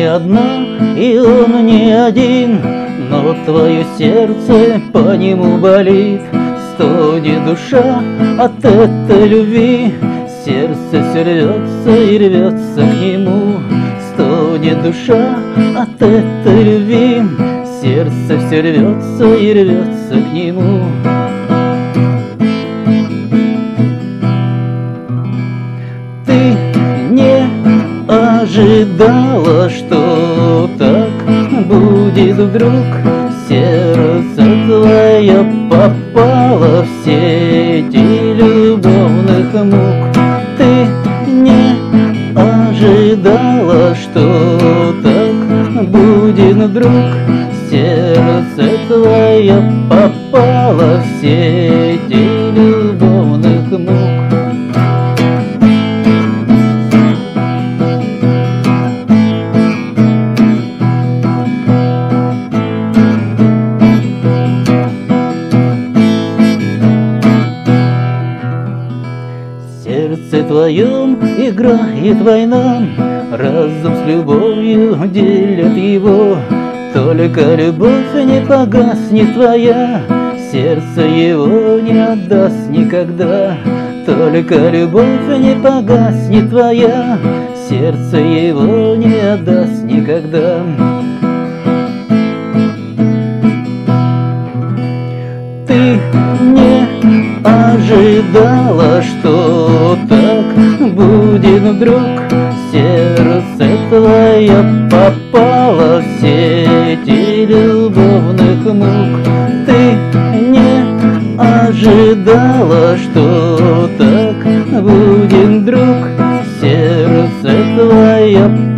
не одна, и он не один, но твое сердце по нему болит. Стонет душа от этой любви, сердце все рвется и рвется к нему. Стонет душа от этой любви, сердце все рвется и рвется к нему. Ожидала, что так будет вдруг. Сердце твое попало в сети любовных мук. Ты не ожидала, что так будет вдруг. Сердце твое попало твоем играет война, Разум с любовью делят его. Только любовь не погаснет твоя, Сердце его не отдаст никогда. Только любовь не погаснет твоя, Сердце его не отдаст никогда. Ты не ожидала, что друг Сердце твое попало в сети любовных мук. Ты не ожидала, что так будет, друг Сердце твое